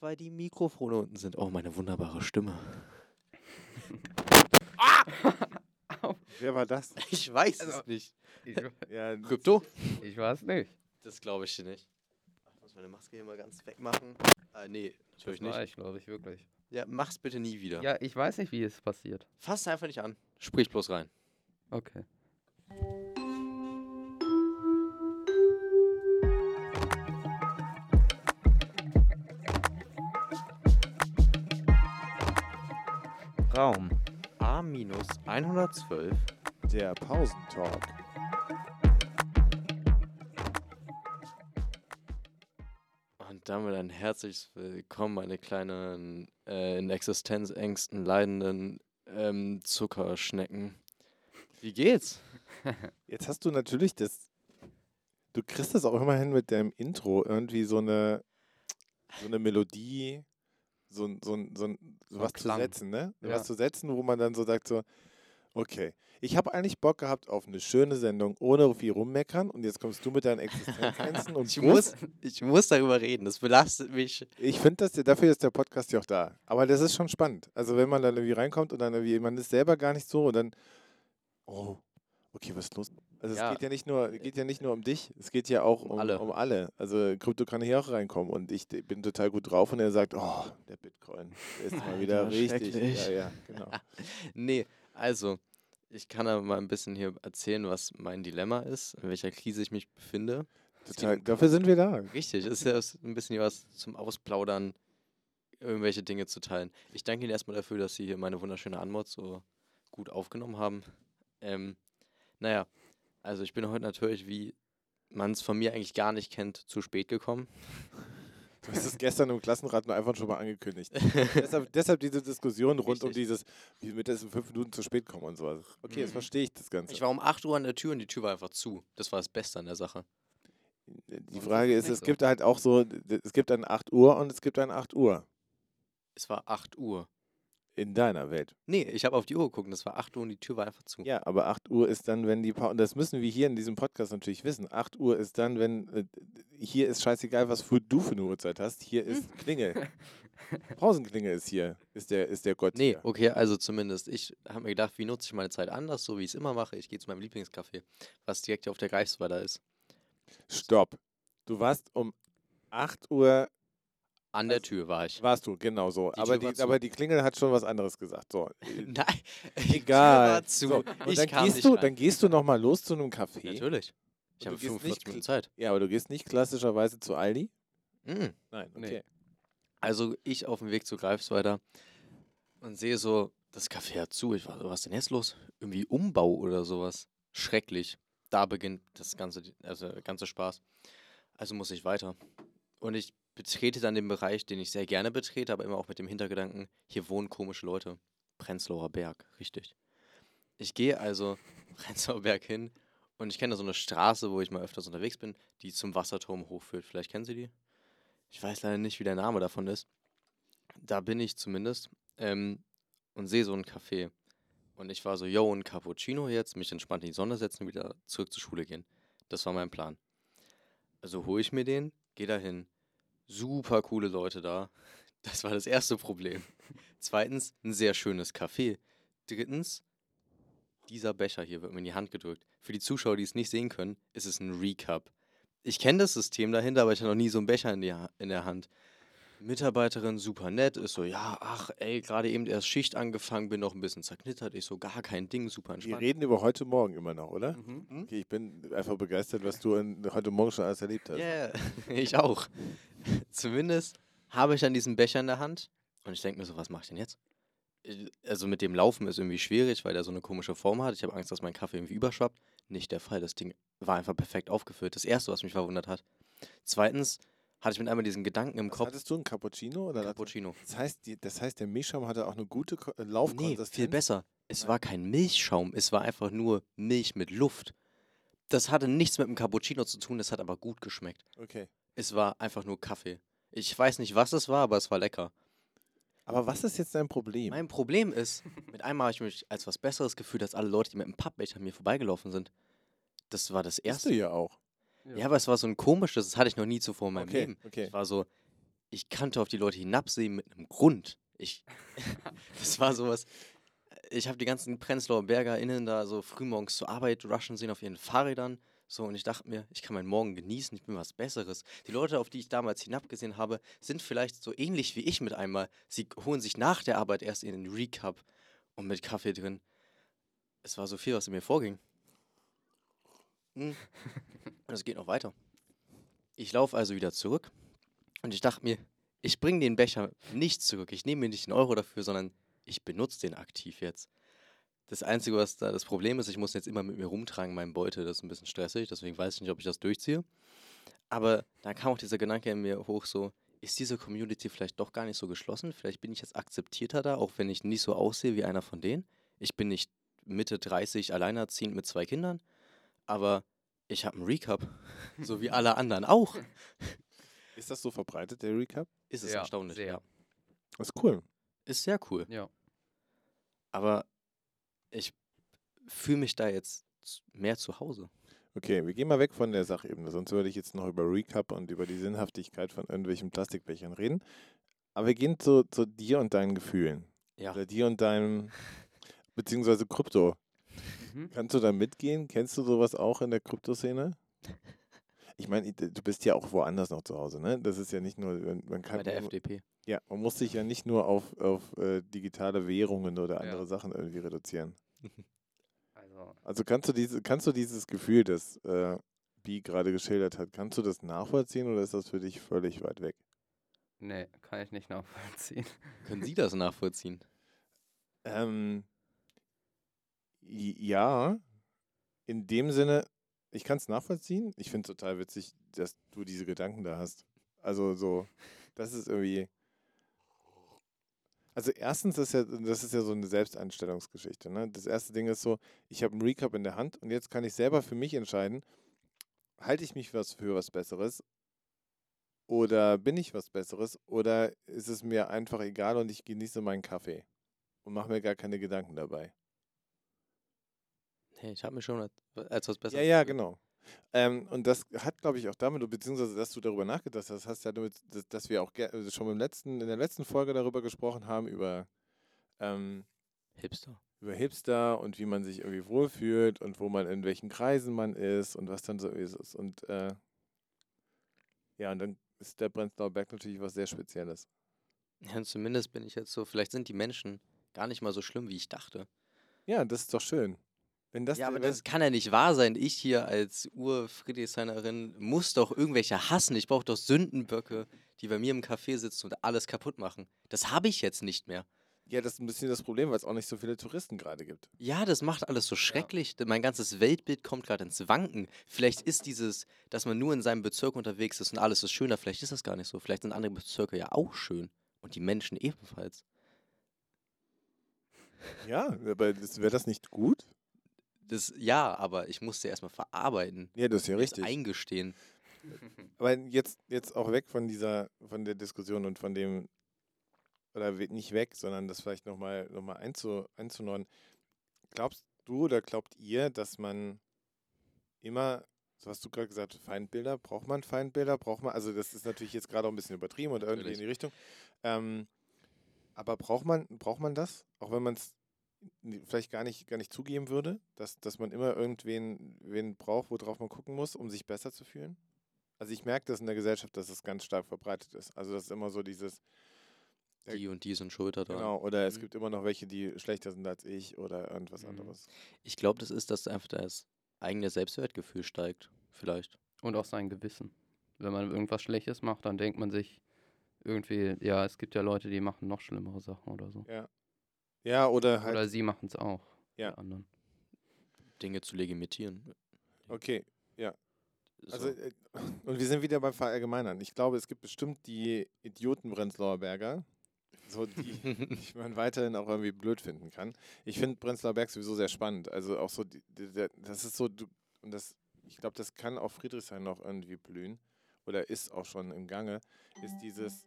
weil die Mikrofone unten sind. Oh, meine wunderbare Stimme. Wer war das? Ich weiß Also- es nicht. Ich, Ja, Krypto? ich weiß nicht. Das glaube ich dir nicht. Ich muss meine Maske hier mal ganz wegmachen. Äh, nee, natürlich Das war nicht. ich, glaube ich, wirklich. Ja, mach's bitte nie wieder. Ja, ich weiß nicht, wie es passiert. Fass einfach nicht an. Sprich bloß rein. Okay. Raum. A-112. der Pausentalk. Und damit ein herzliches Willkommen, meine kleinen, äh, in Existenzängsten leidenden ähm, Zuckerschnecken. Wie geht's? Jetzt hast du natürlich das. Du kriegst das auch immer hin mit deinem Intro irgendwie so eine, so eine Melodie, so, ein- so, ein- so, ein- so was zu Klang. setzen, ne? Ja. Was zu setzen, wo man dann so sagt so, okay, ich habe eigentlich Bock gehabt auf eine schöne Sendung ohne viel rummeckern und jetzt kommst du mit deinen Existenzängsten und Ich muss, ich muss darüber reden. Das belastet mich. Ich finde, dass der- dafür ist der Podcast ja auch da. Aber das ist schon spannend. Also wenn man dann irgendwie reinkommt und dann irgendwie, man ist selber gar nicht so und dann, oh, okay, was ist los? Also Ja. es geht ja nicht nur, geht ja nicht nur um dich, es geht ja auch Um um, alle. um alle. Also Krypto kann hier auch reinkommen und ich bin total gut drauf und er sagt, oh, der Bitcoin, der ist mal wieder Alter, richtig. Ja, ja, genau. Nee, also, ich kann da mal ein bisschen hier erzählen, was mein Dilemma ist, in welcher Krise ich mich befinde. Total, dafür sind wir da. Richtig, ist ja ein bisschen hier was zum Ausplaudern, irgendwelche Dinge zu teilen. Ich danke Ihnen erstmal dafür, dass Sie hier meine wunderschöne Anmod so gut aufgenommen haben. Ähm, naja, also ich bin heute natürlich, wie man es von mir eigentlich gar nicht kennt, zu spät gekommen. Du hast es gestern im Klassenrat nur einfach schon mal angekündigt. deshalb, deshalb diese Diskussion rund um Richtig. dieses, wie mit das in fünf Minuten zu spät kommen und sowas. Okay, jetzt Mhm. verstehe ich das Ganze. Ich war um 8 Uhr an der Tür und die Tür war einfach zu. Das war das Beste an der Sache. Die Frage ist es ist, nicht es so. gibt halt auch so, es gibt ein 8 Uhr und es gibt ein 8 Uhr Es war 8 Uhr. In deiner Welt. Nee, ich habe auf die Uhr geguckt es war 8 Uhr und die Tür war einfach zu. Ja, aber 8 Uhr ist dann, wenn die Pause, und das müssen wir hier in diesem Podcast natürlich wissen, 8 Uhr ist dann, wenn, äh, hier ist scheißegal, was für du für eine Uhrzeit hast, hier ist Klingel. Pausenklingel ist hier, ist der, ist der Gott Nee, hier. okay, also zumindest. Ich habe mir gedacht, wie nutze ich meine Zeit anders, so wie ich es immer mache. Ich gehe zu meinem Lieblingscafé, was direkt hier auf der Greifswalder ist. Stopp. Du warst um 8 Uhr, An der Tür war ich. warst du, genau so. Die aber, Tür die, aber die Klingel hat schon was anderes gesagt. So, Nein, egal. So, dann gehst du, rein. dann gehst du nochmal los zu einem Café. Natürlich. Ich habe du gehst nicht 45 Minuten Zeit. Ja, aber du gehst nicht klassischerweise zu Aldi? Mhm. Nein, Nee. okay. Also ich auf dem Weg zu Greifswalder und sehe so, das Café hat zu. Ich war so, was ist denn jetzt los? Irgendwie Umbau oder sowas. Schrecklich. Da beginnt das ganze, also der ganze Spaß. Also muss ich weiter. Und ich betrete dann den Bereich, den ich sehr gerne betrete, aber immer auch mit dem Hintergedanken, hier wohnen komische Leute. Prenzlauer Berg, richtig. Ich gehe also Prenzlauer Berg hin und ich kenne da so eine Straße, wo ich mal öfters unterwegs bin, die zum Wasserturm hochführt. Vielleicht kennen Sie die? Ich weiß leider nicht, wie der Name davon ist. Da bin ich zumindest ähm, und sehe so ein Café. Und ich war so, yo, ein Cappuccino jetzt, mich entspannt in die Sonne setzen und wieder zurück zur Schule gehen. Das war mein Plan. Also hole ich mir den, gehe da hin. Super coole Leute da. Das war das erste Problem. Zweitens, ein sehr schönes Café. Drittens, dieser Becher hier wird mir in die Hand gedrückt. Für die Zuschauer, die es nicht sehen können, ist es ein Recap. Ich kenne das System dahinter, aber ich hatte noch nie so einen Becher in, die, in der Hand. Mitarbeiterin super nett, ist so, ja, ach, ey, gerade eben erst Schicht angefangen, bin noch ein bisschen zerknittert. Ich so, gar kein Ding, super Wir entspannt. reden über heute Morgen immer noch, oder? Mhm. Okay, ich bin einfach begeistert, was du in, heute Morgen schon alles erlebt hast. Ja, ich auch. Zumindest habe ich dann diesen Becher in der Hand und ich denke mir so, was mache ich denn jetzt? Also mit dem Laufen ist irgendwie schwierig, weil der so eine komische Form hat. Ich habe Angst, dass mein Kaffee irgendwie überschwappt. Nicht der Fall. Das Ding war einfach perfekt aufgefüllt. Das erste, was mich verwundert hat. Zweitens hatte ich mit einmal diesen Gedanken im Was Kopf. hattest du, ein Cappuccino? Oder Cappuccino. Das heißt, die, das heißt, der Milchschaum hatte auch eine gute äh, Nee, Laufkonsistenz? viel besser. Es Nein. war kein Milchschaum, es war einfach nur Milch mit Luft. Das hatte nichts mit dem Cappuccino zu tun, es hat aber gut geschmeckt. Okay. Es war einfach nur Kaffee. Ich weiß nicht, was es war, aber es war lecker. Aber was ist jetzt dein Problem? Mein Problem ist, mit einmal habe ich mich als was Besseres gefühlt als alle Leute, die mit dem Pappbecher an mir vorbeigelaufen sind. Das war das Bist erste. du ja auch. Ja, aber es war so ein komisches, das hatte ich noch nie zuvor in meinem Okay, Leben. okay. Ich war so, ich kannte auf die Leute hinabsehen mit einem Grund. Ich, das war sowas. Ich habe die ganzen Prenzlauer BergerInnen da so frühmorgens zur Arbeit rushen sehen auf ihren Fahrrädern. So, und ich dachte mir, ich kann meinen Morgen genießen, ich bin was Besseres. Die Leute, auf die ich damals hinabgesehen habe, sind vielleicht so ähnlich wie ich mit einmal. Sie holen sich nach der Arbeit erst in den Recap und mit Kaffee drin. Es war so viel, was in mir vorging. Hm. Und es geht noch weiter. Ich laufe also wieder zurück und ich dachte mir, ich bringe den Becher nicht zurück. Ich nehme mir nicht einen Euro dafür, sondern ich benutze den aktiv jetzt. Das Einzige, was da das Problem ist, ich muss jetzt immer mit mir rumtragen, meinen Beutel. Das ist ein bisschen stressig, deswegen weiß ich nicht, ob ich das durchziehe. Aber dann kam auch dieser Gedanke in mir hoch, so, ist diese Community vielleicht doch gar nicht so geschlossen? Vielleicht bin ich jetzt akzeptierter da, auch wenn ich nicht so aussehe wie einer von denen. Ich bin nicht Mitte 30 alleinerziehend mit zwei Kindern, aber ich habe einen Recap, so wie alle anderen auch. Ist das so verbreitet, der Recap? Ist es Ja, erstaunlich, sehr. ja. Das ist cool. Ist sehr cool. Ja. Aber ich fühle mich da jetzt mehr zu Hause. Okay, wir gehen mal weg von der Sachebene, sonst würde ich jetzt noch über Recap und über die Sinnhaftigkeit von irgendwelchen Plastikbechern reden. Aber wir gehen zu, zu dir und deinen Gefühlen. Ja. Oder dir und deinem, beziehungsweise Krypto. Mhm. Kannst du da mitgehen? Kennst du sowas auch in der Kryptoszene? Ich meine, du bist ja auch woanders noch zu Hause, ne? Das ist ja nicht nur, man man kann Bei der FDP. Ja, man muss sich ja nicht nur auf, auf äh, digitale Währungen oder Ja. andere Sachen irgendwie reduzieren. Also, Also kannst du diese, kannst du dieses Gefühl, das äh, Bi gerade geschildert hat, kannst du das nachvollziehen oder ist das für dich völlig weit weg? nee, kann ich nicht nachvollziehen. Können Sie das nachvollziehen? Ähm, ja, in dem Sinne, ich kann es nachvollziehen. Ich finde es total witzig, dass du diese Gedanken da hast. Also so, das ist irgendwie. Also erstens ist ja, das ist ja so eine Selbsteinstellungsgeschichte. Ne? Das erste Ding ist so, ich habe einen Recap in der Hand und jetzt kann ich selber für mich entscheiden, halte ich mich was für was Besseres oder bin ich was Besseres oder ist es mir einfach egal und ich genieße meinen Kaffee und mache mir gar keine Gedanken dabei. Hey, ich habe mir schon als, was Besseres. Ja, ja, genau. Ähm, und das hat, glaube ich, auch damit, beziehungsweise, dass du darüber nachgedacht hast, hast ja damit, dass, dass wir auch also schon im letzten, in der letzten Folge darüber gesprochen haben, über, ähm, Hipster. über Hipster und wie man sich irgendwie wohlfühlt und wo man in welchen Kreisen man ist und was dann so ist. Und äh, ja, und dann ist der Prenzlauer Berg natürlich was sehr Spezielles. Ja, und zumindest bin ich jetzt so, vielleicht sind die Menschen gar nicht mal so schlimm, wie ich dachte. Ja, das ist doch schön. Ja, aber das kann ja nicht wahr sein. Ich hier als Ur-Friedrichshainerin muss doch irgendwelche hassen. Ich brauche doch Sündenböcke, die bei mir im Café sitzen und alles kaputt machen. Das habe ich jetzt nicht mehr. ja, das ist ein bisschen das Problem, weil es auch nicht so viele Touristen gerade gibt. Ja, das macht alles so schrecklich. denn Mein ganzes Weltbild kommt gerade ins Wanken. Vielleicht ist dieses, dass man nur in seinem Bezirk unterwegs ist und alles ist schöner, vielleicht ist das gar nicht so. Vielleicht sind andere Bezirke ja auch schön. Und die Menschen ebenfalls. Ja, aber wäre das nicht gut? Das, ja, aber ich musste erstmal verarbeiten. Ja, das ist ja richtig. Eingestehen. Aber jetzt, jetzt auch weg von dieser, von der Diskussion und von dem, oder nicht weg, sondern das vielleicht nochmal noch mal einzu, einzunordnen. Glaubst du oder glaubt ihr, dass man immer, so hast du gerade gesagt, Feindbilder, braucht man Feindbilder, braucht man, also das ist natürlich jetzt gerade auch ein bisschen übertrieben und irgendwie in die Richtung. Ähm, aber braucht man, braucht man das? Auch wenn man es vielleicht gar nicht, gar nicht zugeben würde, dass, dass man immer irgendwen wen braucht, worauf man gucken muss, um sich besser zu fühlen? Also ich merke das in der Gesellschaft, dass es ganz stark verbreitet ist. Also das ist immer so dieses, Ja, Die und die sind schulter dran. genau, oder es Mhm. gibt immer noch welche, die schlechter sind als ich oder irgendwas Mhm. anderes. Ich glaube, das ist, dass einfach das eigene Selbstwertgefühl steigt. Vielleicht. Und auch sein Gewissen. Wenn man irgendwas Schlechtes macht, dann denkt man sich irgendwie, ja, es gibt ja Leute, die machen noch schlimmere Sachen oder so. Ja, oder halt, Oder sie machen es auch. Ja. Die anderen. Dinge zu legitimieren. okay. So. Also, äh, und wir sind wieder beim Verallgemeinern. Ich glaube, es gibt bestimmt die Idioten Prenzlauer Berger, so die, die man weiterhin auch irgendwie blöd finden kann. Ich finde Prenzlauer Berg sowieso sehr spannend. Also auch so, die, die, das ist so, du, und das, ich glaube, das kann auf Friedrichshain noch irgendwie blühen oder ist auch schon im Gange, ist dieses,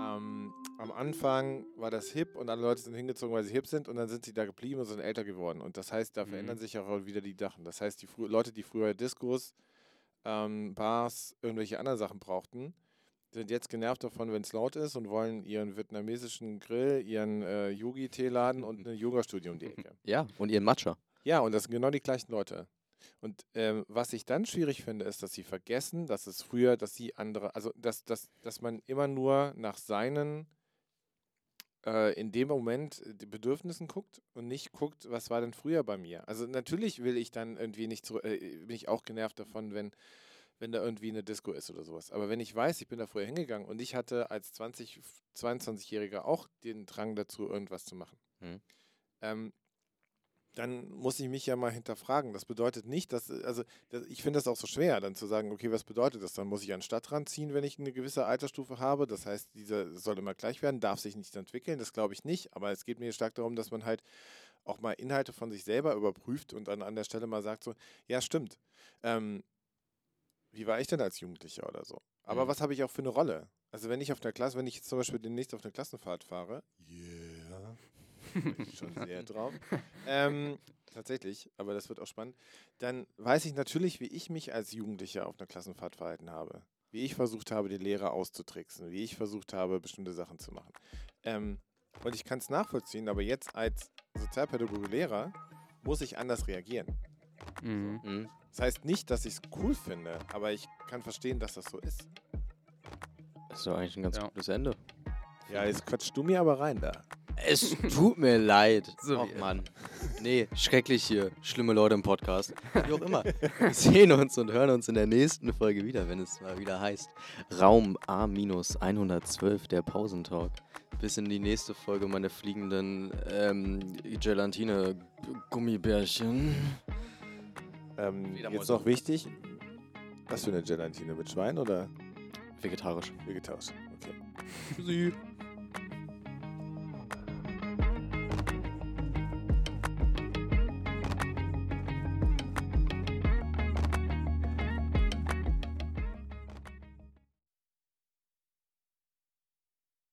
ähm, am Anfang war das hip und alle Leute sind hingezogen, weil sie hip sind und dann sind sie da geblieben und sind älter geworden. Und das heißt, da Mhm. verändern sich auch wieder die Sachen. Das heißt, die frü- Leute, die früher Diskos, ähm, Bars, irgendwelche anderen Sachen brauchten, sind jetzt genervt davon, wenn es laut ist und wollen ihren vietnamesischen Grill, ihren äh, Yogi-Teeladen und ein Yoga-Studio um die Ecke. Ja, und ihren Matcha. Ja, und das sind genau die gleichen Leute. Und ähm, was ich dann schwierig finde, ist, dass sie vergessen, dass es früher, dass sie andere, also dass, dass, dass man immer nur nach seinen äh, in dem Moment die Bedürfnissen guckt und nicht guckt, was war denn früher bei mir. Also natürlich will ich dann irgendwie nicht zurück, äh, bin ich auch genervt davon, wenn, wenn da irgendwie eine Disco ist oder sowas. Aber wenn ich weiß, ich bin da früher hingegangen und ich hatte als 20, 22-Jähriger auch den Drang dazu, irgendwas zu machen. Mhm. Ähm, dann muss ich mich ja mal hinterfragen. Das bedeutet nicht, dass, also das, ich finde das auch so schwer, dann zu sagen, okay, was bedeutet das? Dann muss ich an den Stadtrand ziehen, wenn ich eine gewisse Altersstufe habe. Das heißt, dieser soll immer gleich werden, darf sich nicht entwickeln, das glaube ich nicht. Aber es geht mir stark darum, dass man halt auch mal Inhalte von sich selber überprüft und dann an der Stelle mal sagt so, ja, stimmt. Ähm, wie war ich denn als Jugendlicher oder so? Aber Mhm. was habe ich auch für eine Rolle? Also wenn ich auf einer Klasse, wenn ich jetzt zum Beispiel demnächst auf eine Klassenfahrt fahre, yeah, schon sehr drauf. Ähm, tatsächlich, aber das wird auch spannend. Dann weiß ich natürlich, wie ich mich als Jugendlicher auf einer Klassenfahrt verhalten habe. Wie ich versucht habe, die Lehrer auszutricksen. Wie ich versucht habe, bestimmte Sachen zu machen. Ähm, und ich kann es nachvollziehen, aber jetzt als Sozialpädagoge Lehrer muss ich anders reagieren. Mhm. Mhm. Das heißt nicht, dass ich es cool finde, aber ich kann verstehen, dass das so ist. Das ist doch eigentlich ein ganz Ja. gutes Ende. Ja, jetzt quatschst du mir aber rein da. Es tut mir leid. So Och. Mann. Nee, schrecklich hier. Schlimme Leute im Podcast. Wie auch immer. Wir sehen uns und hören uns in der nächsten Folge wieder, wenn es mal wieder heißt Raum A-112, der Pausentalk. Bis in die nächste Folge, meine fliegenden ähm, Gelatine-Gummibärchen. Ähm, jetzt noch wichtig. Was für eine Gelatine? Mit Schwein oder Vegetarisch. vegetarisch? Okay. Tschüssi.